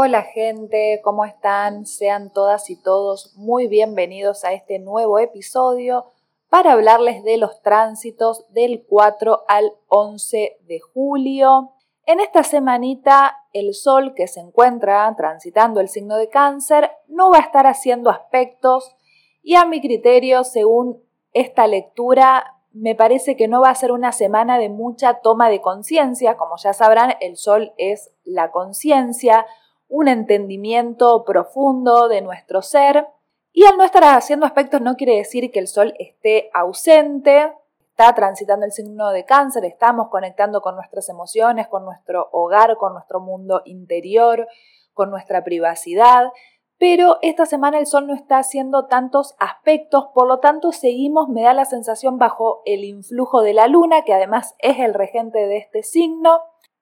Hola gente, ¿cómo están? Sean todas y todos muy bienvenidos a este nuevo episodio para hablarles de los tránsitos del 4 al 11 de julio. En esta semanita, el Sol que se encuentra transitando el signo de cáncer no va a estar haciendo aspectos y a mi criterio, según esta lectura, me parece que no va a ser una semana de mucha toma de conciencia. Como ya sabrán, el Sol es la conciencia, un entendimiento profundo de nuestro ser. Y al no estar haciendo aspectos no quiere decir que el Sol esté ausente, está transitando el signo de cáncer, estamos conectando con nuestras emociones, con nuestro hogar, con nuestro mundo interior, con nuestra privacidad. Pero esta semana el Sol no está haciendo tantos aspectos, por lo tanto seguimos, me da la sensación, bajo el influjo de la Luna, que además es el regente de este signo.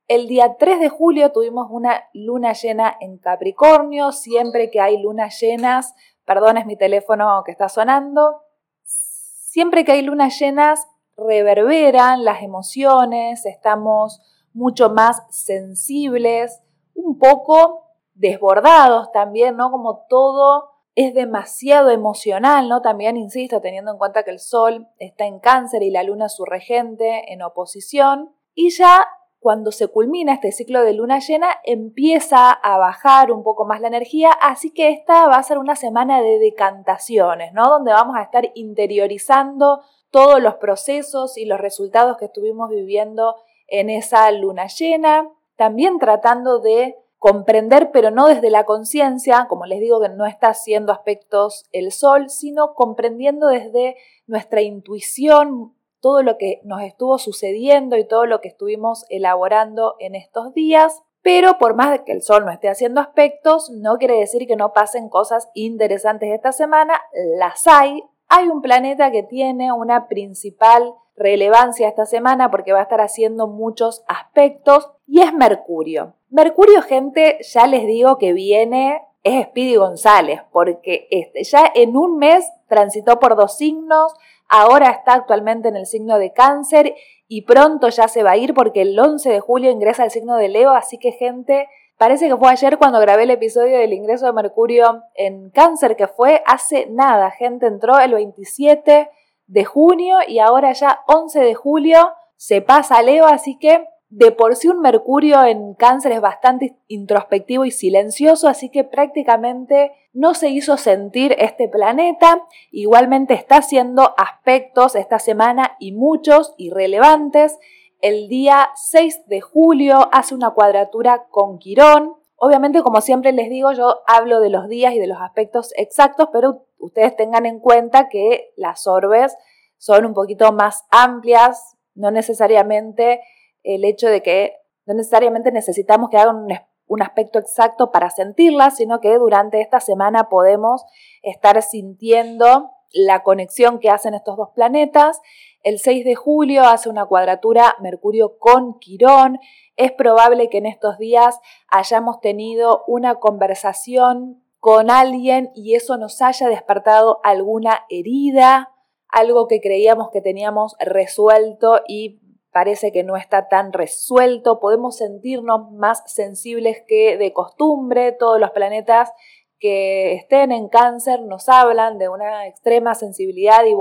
El día 3 de julio tuvimos una luna llena en Capricornio. Siempre que hay lunas llenas, perdón, es mi teléfono que está sonando. Siempre que hay lunas llenas, reverberan las emociones, estamos mucho más sensibles, un poco desbordados también, ¿no? Como todo es demasiado emocional, ¿no? También, insisto, teniendo en cuenta que el Sol está en cáncer y la Luna su regente en oposición. Y ya cuando se culmina este ciclo de luna llena, empieza a bajar un poco más la energía, así que esta va a ser una semana de decantaciones, ¿no? Donde vamos a estar interiorizando todos los procesos y los resultados que estuvimos viviendo en esa luna llena, también tratando de comprender, pero no desde la conciencia, como les digo que no está haciendo aspectos el sol, sino comprendiendo desde nuestra intuición todo lo que nos estuvo sucediendo y todo lo que estuvimos elaborando en estos días. Pero por más que el Sol no esté haciendo aspectos, no quiere decir que no pasen cosas interesantes esta semana. Las hay. Hay un planeta que tiene una principal relevancia esta semana porque va a estar haciendo muchos aspectos y es Mercurio. Mercurio, gente, ya les digo que viene, es Speedy González, porque este, ya en un mes transitó por dos signos, ahora está actualmente en el signo de cáncer y pronto ya se va a ir porque el 11 de julio ingresa al signo de Leo, así que gente, parece que fue ayer cuando grabé el episodio del ingreso de Mercurio en cáncer, que fue hace nada, gente, entró el 27 de junio y ahora ya 11 de julio se pasa a Leo, así que de por sí un Mercurio en cáncer es bastante introspectivo y silencioso, así que prácticamente no se hizo sentir este planeta. Igualmente está haciendo aspectos esta semana y muchos irrelevantes. El día 6 de julio hace una cuadratura con Quirón. Obviamente, como siempre les digo, yo hablo de los días y de los aspectos exactos, pero ustedes tengan en cuenta que las orbes son un poquito más amplias, no necesariamente el hecho de que no necesariamente necesitamos que hagan un, aspecto exacto para sentirla, sino que durante esta semana podemos estar sintiendo la conexión que hacen estos dos planetas. El 6 de julio hace una cuadratura Mercurio con Quirón. Es probable que en estos días hayamos tenido una conversación con alguien y eso nos haya despertado alguna herida, algo que creíamos que teníamos resuelto y parece que no está tan resuelto, podemos sentirnos más sensibles que de costumbre, todos los planetas que estén en cáncer nos hablan de una extrema sensibilidad y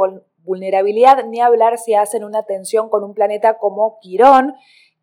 vulnerabilidad, ni hablar si hacen una tensión con un planeta como Quirón,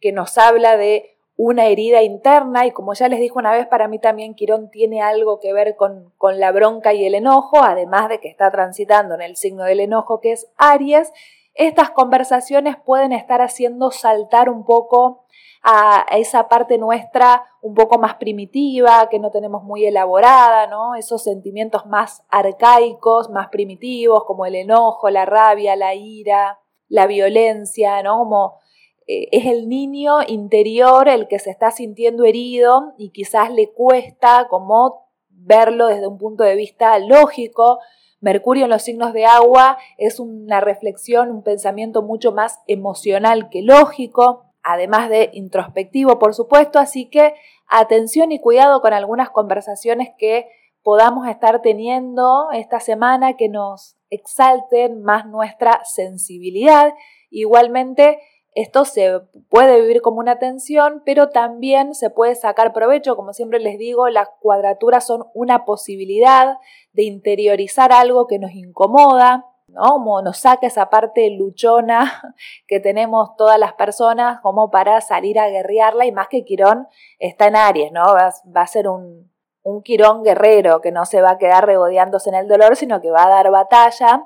que nos habla de una herida interna y como ya les dije una vez, para mí también Quirón tiene algo que ver con, con la bronca y el enojo, además de que está transitando en el signo del enojo que es Aries, estas conversaciones pueden estar haciendo saltar un poco a esa parte nuestra un poco más primitiva, que no tenemos muy elaborada, ¿no? Esos sentimientos más arcaicos, más primitivos, como el enojo, la rabia, la ira, la violencia, ¿no? Como eh, es el niño interior el que se está sintiendo herido y quizás le cuesta como verlo desde un punto de vista lógico, Mercurio en los signos de agua es una reflexión, un pensamiento mucho más emocional que lógico, además de introspectivo, por supuesto, así que atención y cuidado con algunas conversaciones que podamos estar teniendo esta semana que nos exalten más nuestra sensibilidad. Igualmente, esto se puede vivir como una tensión, pero también se puede sacar provecho. Como siempre les digo, las cuadraturas son una posibilidad de interiorizar algo que nos incomoda, ¿no? Como nos saca esa parte luchona que tenemos todas las personas como para salir a guerrearla y más que Quirón está en Aries, ¿no? Va, a ser un, un Quirón guerrero que no se va a quedar regodeándose en el dolor, sino que va a dar batalla.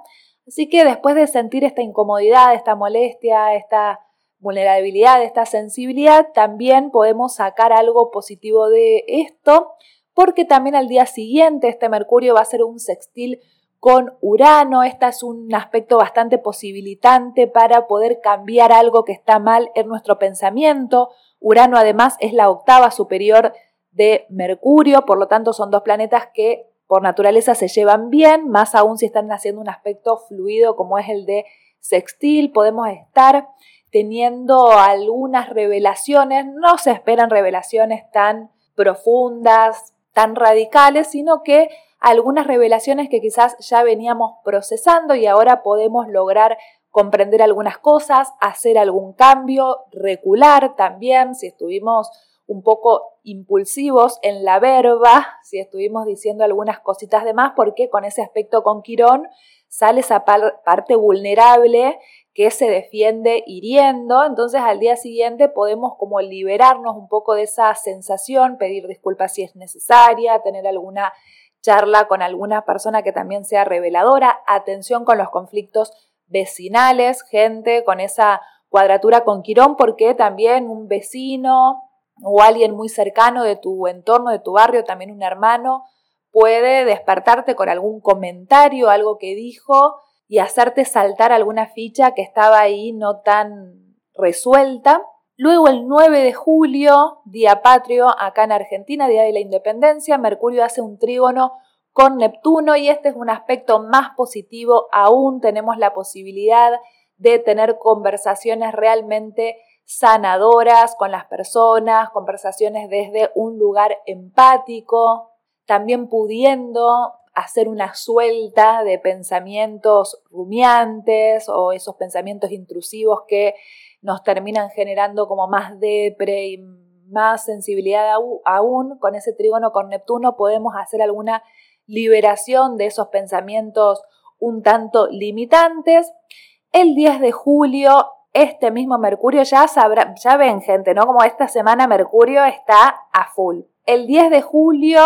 Así que después de sentir esta incomodidad, esta molestia, esta vulnerabilidad, esta sensibilidad, también podemos sacar algo positivo de esto, porque también al día siguiente este Mercurio va a ser un sextil con Urano. Este es un aspecto bastante posibilitante para poder cambiar algo que está mal en nuestro pensamiento. Urano además es la octava superior de Mercurio, por lo tanto son dos planetas que por naturaleza se llevan bien, más aún si están haciendo un aspecto fluido como es el de sextil, podemos estar teniendo algunas revelaciones, no se esperan revelaciones tan profundas, tan radicales, sino que algunas revelaciones que quizás ya veníamos procesando y ahora podemos lograr comprender algunas cosas, hacer algún cambio, recular también, si estuvimos un poco impulsivos en la verba, si estuvimos diciendo algunas cositas de más, porque con ese aspecto con Quirón sale esa parte vulnerable que se defiende hiriendo, entonces al día siguiente podemos como liberarnos un poco de esa sensación, pedir disculpas si es necesaria, tener alguna charla con alguna persona que también sea reveladora, atención con los conflictos vecinales, gente con esa cuadratura con Quirón, porque también un vecino o alguien muy cercano de tu entorno, de tu barrio, también un hermano, puede despertarte con algún comentario, algo que dijo, y hacerte saltar alguna ficha que estaba ahí no tan resuelta. Luego el 9 de julio, día patrio, acá en Argentina, día de la independencia, Mercurio hace un trígono con Neptuno y este es un aspecto más positivo aún. Tenemos la posibilidad de tener conversaciones realmente sanadoras con las personas, conversaciones desde un lugar empático, también pudiendo hacer una suelta de pensamientos rumiantes o esos pensamientos intrusivos que nos terminan generando como más depre y más sensibilidad aún, con ese trígono con Neptuno podemos hacer alguna liberación de esos pensamientos un tanto limitantes. El 10 de julio, este mismo Mercurio, ya, sabrá, ya ven gente, ¿no? Como esta semana Mercurio está a full. El 10 de julio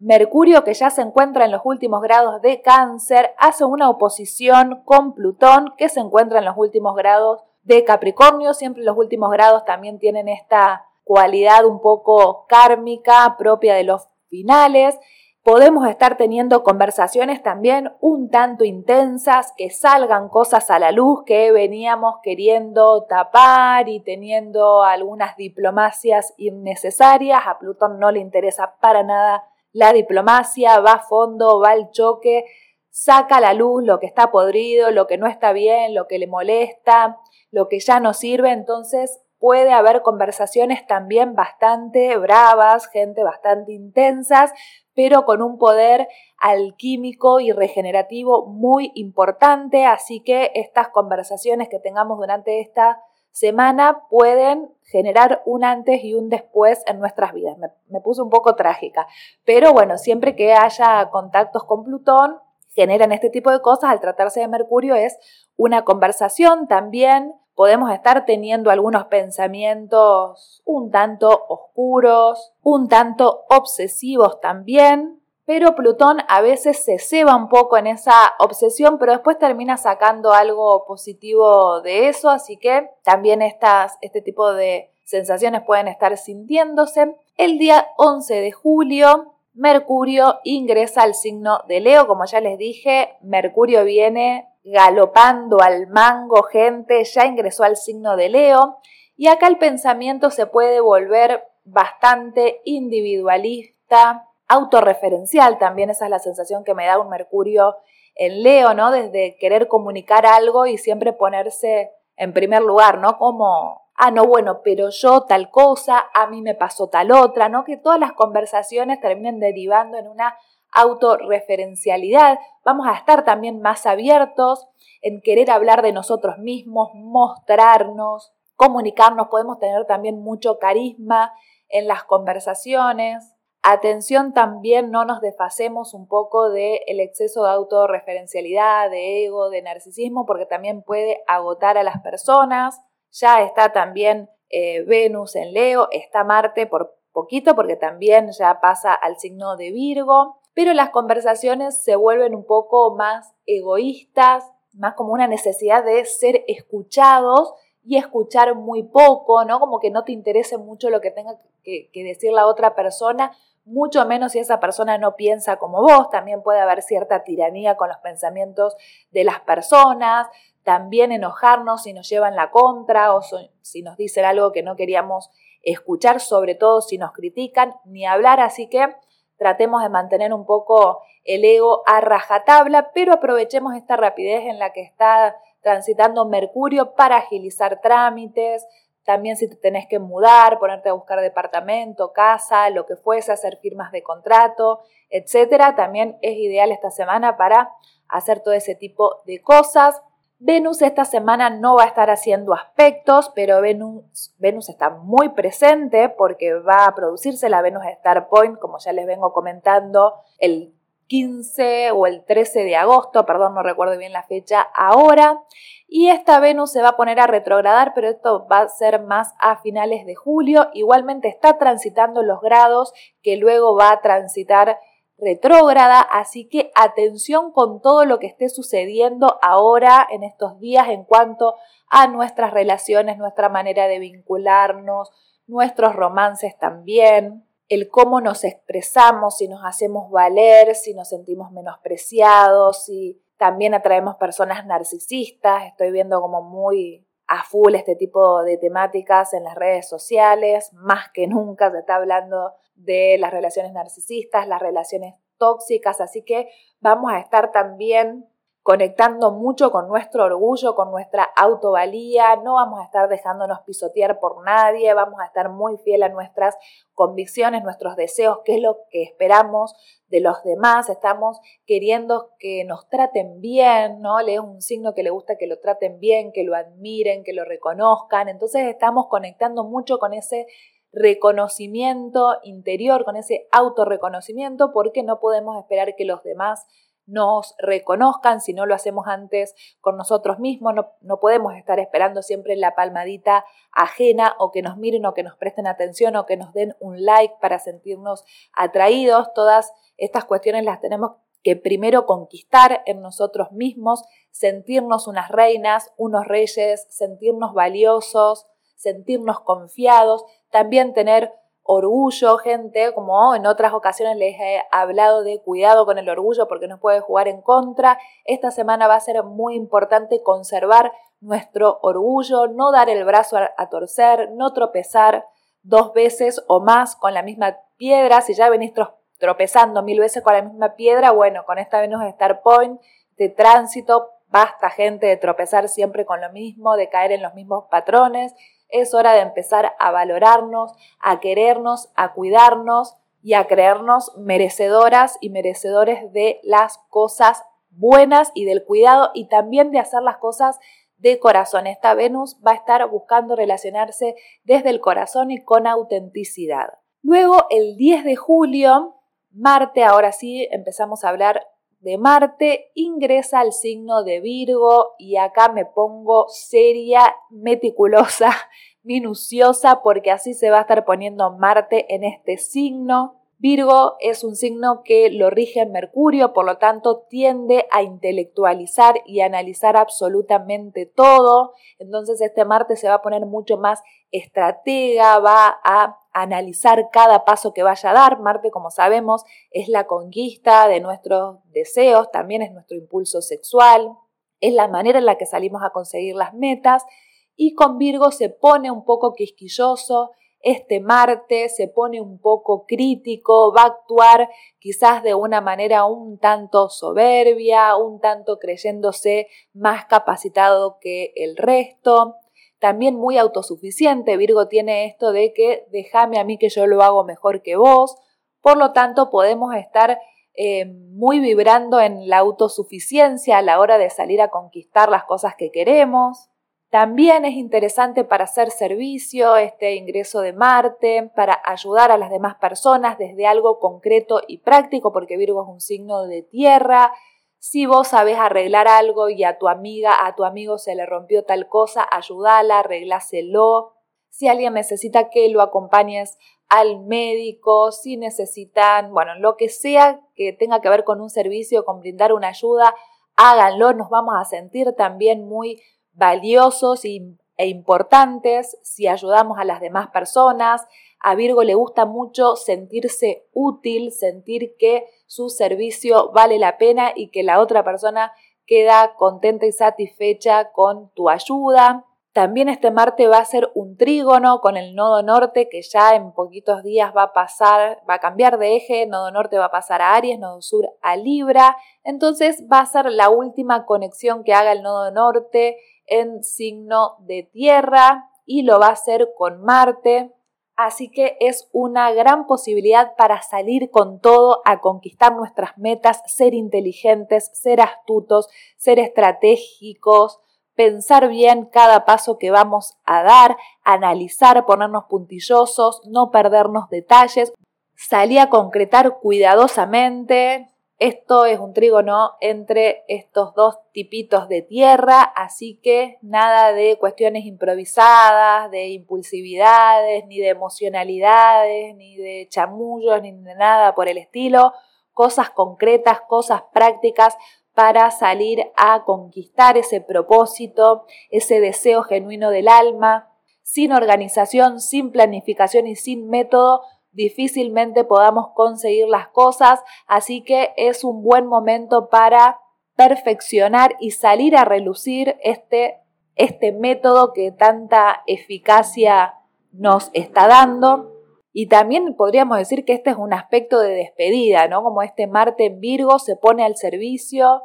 Mercurio, que ya se encuentra en los últimos grados de cáncer, hace una oposición con Plutón, que se encuentra en los últimos grados de Capricornio. Siempre los últimos grados también tienen esta cualidad un poco kármica propia de los finales. Podemos estar teniendo conversaciones también un tanto intensas, que salgan cosas a la luz que veníamos queriendo tapar y teniendo algunas diplomacias innecesarias. A Plutón no le interesa para nada la diplomacia va a fondo, va al choque, saca a la luz lo que está podrido, lo que no está bien, lo que le molesta, lo que ya no sirve, entonces puede haber conversaciones también bastante bravas, gente bastante intensas, pero con un poder alquímico y regenerativo muy importante, así que estas conversaciones que tengamos durante esta semana pueden generar un antes y un después en nuestras vidas. Me, me puse un poco trágica, pero bueno, siempre que haya contactos con Plutón, generan este tipo de cosas. Al tratarse de Mercurio es una conversación también. Podemos estar teniendo algunos pensamientos un tanto oscuros, un tanto obsesivos también, pero Plutón a veces se ceba un poco en esa obsesión, pero después termina sacando algo positivo de eso, así que también estas, este tipo de sensaciones pueden estar sintiéndose. El día 11 de julio, Mercurio ingresa al signo de Leo, como ya les dije, Mercurio viene galopando al mango, gente, ya ingresó al signo de Leo, y acá el pensamiento se puede volver bastante individualista, autorreferencial también, esa es la sensación que me da un Mercurio en Leo, ¿no? Desde querer comunicar algo y siempre ponerse en primer lugar, ¿no? Como, ah, no, bueno, pero yo tal cosa, a mí me pasó tal otra, ¿no? Que todas las conversaciones terminen derivando en una autorreferencialidad. Vamos a estar también más abiertos en querer hablar de nosotros mismos, mostrarnos, comunicarnos, podemos tener también mucho carisma en las conversaciones. Atención también, no nos desfacemos un poco del el exceso de autorreferencialidad, de ego, de narcisismo, porque también puede agotar a las personas. Ya está también eh, Venus en Leo, está Marte por poquito, porque también ya pasa al signo de Virgo, pero las conversaciones se vuelven un poco más egoístas, más como una necesidad de ser escuchados y escuchar muy poco, ¿no? Como que no te interese mucho lo que tenga que decir la otra persona, mucho menos si esa persona no piensa como vos, también puede haber cierta tiranía con los pensamientos de las personas, también enojarnos si nos llevan la contra o si nos dicen algo que no queríamos escuchar, sobre todo si nos critican, ni hablar, así que tratemos de mantener un poco el ego a rajatabla, pero aprovechemos esta rapidez en la que está transitando Mercurio para agilizar trámites, también si te tenés que mudar, ponerte a buscar departamento, casa, lo que fuese, hacer firmas de contrato, etcétera, también es ideal esta semana para hacer todo ese tipo de cosas. Venus esta semana no va a estar haciendo aspectos, pero Venus, Venus está muy presente porque va a producirse la Venus Star Point, como ya les vengo comentando, el 15 o el 13 de agosto, perdón, no recuerdo bien la fecha ahora. Y esta Venus se va a poner a retrogradar, pero esto va a ser más a finales de julio. Igualmente está transitando los grados que luego va a transitar retrógrada, así que atención con todo lo que esté sucediendo ahora en estos días en cuanto a nuestras relaciones, nuestra manera de vincularnos, nuestros romances también el cómo nos expresamos, si nos hacemos valer, si nos sentimos menospreciados, si también atraemos personas narcisistas. Estoy viendo como muy a full este tipo de temáticas en las redes sociales. Más que nunca se está hablando de las relaciones narcisistas, las relaciones tóxicas, así que vamos a estar también conectando mucho con nuestro orgullo, con nuestra autovalía, no vamos a estar dejándonos pisotear por nadie, vamos a estar muy fiel a nuestras convicciones, nuestros deseos, qué es lo que esperamos de los demás, estamos queriendo que nos traten bien, ¿no? Le es un signo que le gusta que lo traten bien, que lo admiren, que lo reconozcan, entonces estamos conectando mucho con ese reconocimiento interior, con ese autorreconocimiento, porque no podemos esperar que los demás nos reconozcan, si no lo hacemos antes con nosotros mismos, no, no, podemos estar esperando siempre la palmadita ajena o que nos miren o que nos presten atención o que nos den un like para sentirnos atraídos. Todas estas cuestiones las tenemos que primero conquistar en nosotros mismos, sentirnos unas reinas, unos reyes, sentirnos valiosos, sentirnos confiados, también tener orgullo, gente, como en otras ocasiones les he hablado de cuidado con el orgullo porque nos puede jugar en contra. Esta semana va a ser muy importante conservar nuestro orgullo, no dar el brazo a, torcer, no tropezar dos veces o más con la misma piedra. Si ya venís tropezando mil veces con la misma piedra, bueno, con esta Venus Star Point de tránsito, basta gente de tropezar siempre con lo mismo, de caer en los mismos patrones es hora de empezar a valorarnos, a querernos, a cuidarnos y a creernos merecedoras y merecedores de las cosas buenas y del cuidado y también de hacer las cosas de corazón. Esta Venus va a estar buscando relacionarse desde el corazón y con autenticidad. Luego, el 10 de julio, Marte, ahora sí empezamos a hablar de Marte, ingresa al signo de Virgo y acá me pongo seria, meticulosa, minuciosa, porque así se va a estar poniendo Marte en este signo. Virgo es un signo que lo rige Mercurio, por lo tanto tiende a intelectualizar y analizar absolutamente todo. Entonces este Marte se va a poner mucho más estratega, va a analizar cada paso que vaya a dar. Marte, como sabemos, es la conquista de nuestros deseos, también es nuestro impulso sexual, es la manera en la que salimos a conseguir las metas. Y con Virgo se pone un poco quisquilloso, este Marte se pone un poco crítico, va a actuar quizás de una manera un tanto soberbia, un tanto creyéndose más capacitado que el resto también muy autosuficiente. Virgo tiene esto de que déjame a mí que yo lo hago mejor que vos. Por lo tanto, podemos estar eh, muy vibrando en la autosuficiencia a la hora de salir a conquistar las cosas que queremos. También es interesante para hacer servicio este ingreso de Marte, para ayudar a las demás personas desde algo concreto y práctico, porque Virgo es un signo de tierra. Si vos sabés arreglar algo y a tu amiga, a tu amigo se le rompió tal cosa, ayúdala, arregláselo. Si alguien necesita que lo acompañes al médico, si necesitan, bueno, lo que sea que tenga que ver con un servicio, con brindar una ayuda, háganlo, nos vamos a sentir también muy valiosos e importantes si ayudamos a las demás personas. A Virgo le gusta mucho sentirse útil, sentir que su servicio vale la pena y que la otra persona queda contenta y satisfecha con tu ayuda. También este Marte va a ser un trígono con el nodo norte que ya en poquitos días va a pasar, va a cambiar de eje, nodo norte va a pasar a Aries, nodo sur a Libra. Entonces va a ser la última conexión que haga el nodo norte en signo de tierra y lo va a hacer con Marte. Así que es una gran posibilidad para salir con todo a conquistar nuestras metas, ser inteligentes, ser astutos, ser estratégicos, pensar bien cada paso que vamos a dar, analizar, ponernos puntillosos, no perdernos detalles, salir a concretar cuidadosamente, esto es un trígono entre estos dos tipitos de tierra, así que nada de cuestiones improvisadas, de impulsividades, ni de emocionalidades, ni de chamullos, ni de nada por el estilo. Cosas concretas, cosas prácticas para salir a conquistar ese propósito, ese deseo genuino del alma, sin organización, sin planificación y sin método difícilmente podamos conseguir las cosas, así que es un buen momento para perfeccionar y salir a relucir este, este método que tanta eficacia nos está dando. Y también podríamos decir que este es un aspecto de despedida, ¿no? Como este Marte en Virgo se pone al servicio,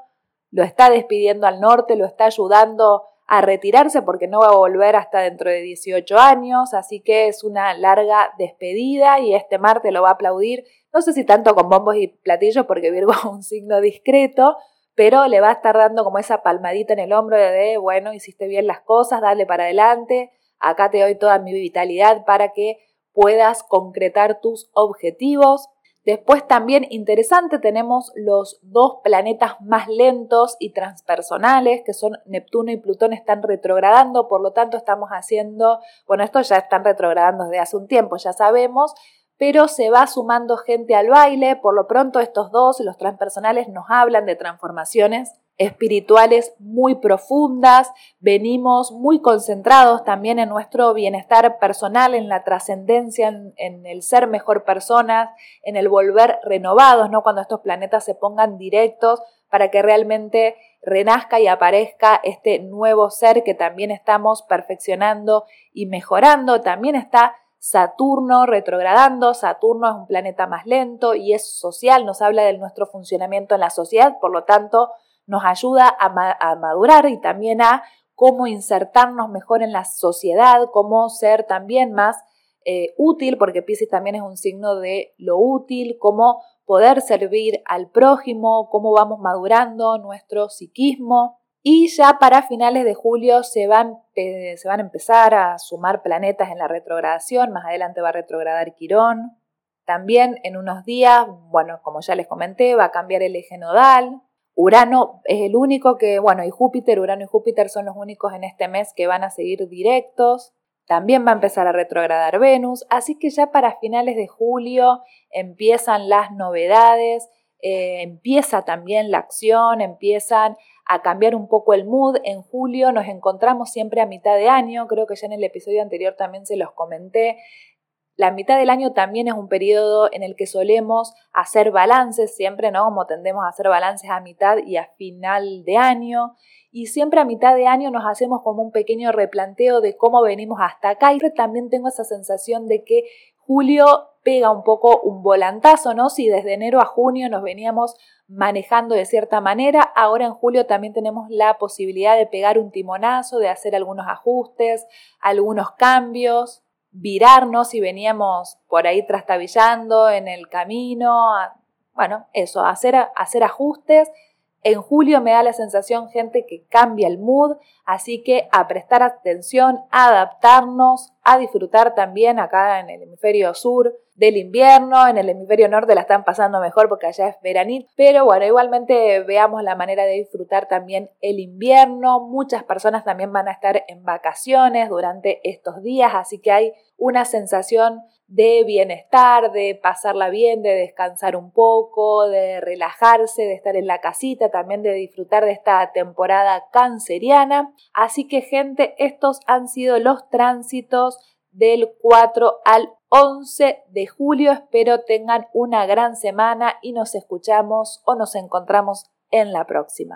lo está despidiendo al norte, lo está ayudando a retirarse porque no va a volver hasta dentro de 18 años, así que es una larga despedida y este Marte lo va a aplaudir, no sé si tanto con bombos y platillos porque Virgo es un signo discreto, pero le va a estar dando como esa palmadita en el hombro de, bueno, hiciste bien las cosas, dale para adelante, acá te doy toda mi vitalidad para que puedas concretar tus objetivos. Después también interesante tenemos los dos planetas más lentos y transpersonales, que son Neptuno y Plutón están retrogradando, por lo tanto estamos haciendo, bueno, estos ya están retrogradando desde hace un tiempo, ya sabemos, pero se va sumando gente al baile, por lo pronto estos dos, los transpersonales, nos hablan de transformaciones espirituales muy profundas, venimos muy concentrados también en nuestro bienestar personal, en la trascendencia, en, el ser mejor personas, en el volver renovados, ¿no? Cuando estos planetas se pongan directos para que realmente renazca y aparezca este nuevo ser que también estamos perfeccionando y mejorando. También está Saturno retrogradando, Saturno es un planeta más lento y es social, nos habla de nuestro funcionamiento en la sociedad, por lo tanto, nos ayuda a, madurar y también a cómo insertarnos mejor en la sociedad, cómo ser también más eh, útil, porque Pisces también es un signo de lo útil, cómo poder servir al prójimo, cómo vamos madurando nuestro psiquismo. Y ya para finales de julio se van, se van a empezar a sumar planetas en la retrogradación, más adelante va a retrogradar Quirón. También en unos días, bueno, como ya les comenté, va a cambiar el eje nodal, Urano es el único que, bueno, y Júpiter, Urano y Júpiter son los únicos en este mes que van a seguir directos. También va a empezar a retrogradar Venus, así que ya para finales de julio empiezan las novedades, eh, empieza también la acción, empiezan a cambiar un poco el mood. En julio nos encontramos siempre a mitad de año, creo que ya en el episodio anterior también se los comenté. La mitad del año también es un periodo en el que solemos hacer balances, siempre, ¿no? Como tendemos a hacer balances a mitad y a final de año. Y siempre a mitad de año nos hacemos como un pequeño replanteo de cómo venimos hasta acá. Y también tengo esa sensación de que julio pega un poco un volantazo, ¿no? Si desde enero a junio nos veníamos manejando de cierta manera, ahora en julio también tenemos la posibilidad de pegar un timonazo, de hacer algunos ajustes, algunos cambios virarnos y veníamos por ahí trastabillando en el camino. Bueno, eso, hacer, hacer ajustes En julio me da la sensación, gente, que cambia el mood, así que a prestar atención, a adaptarnos, a disfrutar también acá en el hemisferio sur del invierno, en el hemisferio norte la están pasando mejor porque allá es veranito, pero bueno, igualmente veamos la manera de disfrutar también el invierno, muchas personas también van a estar en vacaciones durante estos días, así que hay una sensación de bienestar, de pasarla bien, de descansar un poco, de relajarse, de estar en la casita, también de disfrutar de esta temporada canceriana. Así que gente, estos han sido los tránsitos del 4 al 11 de julio. Espero tengan una gran semana y nos escuchamos o nos encontramos en la próxima.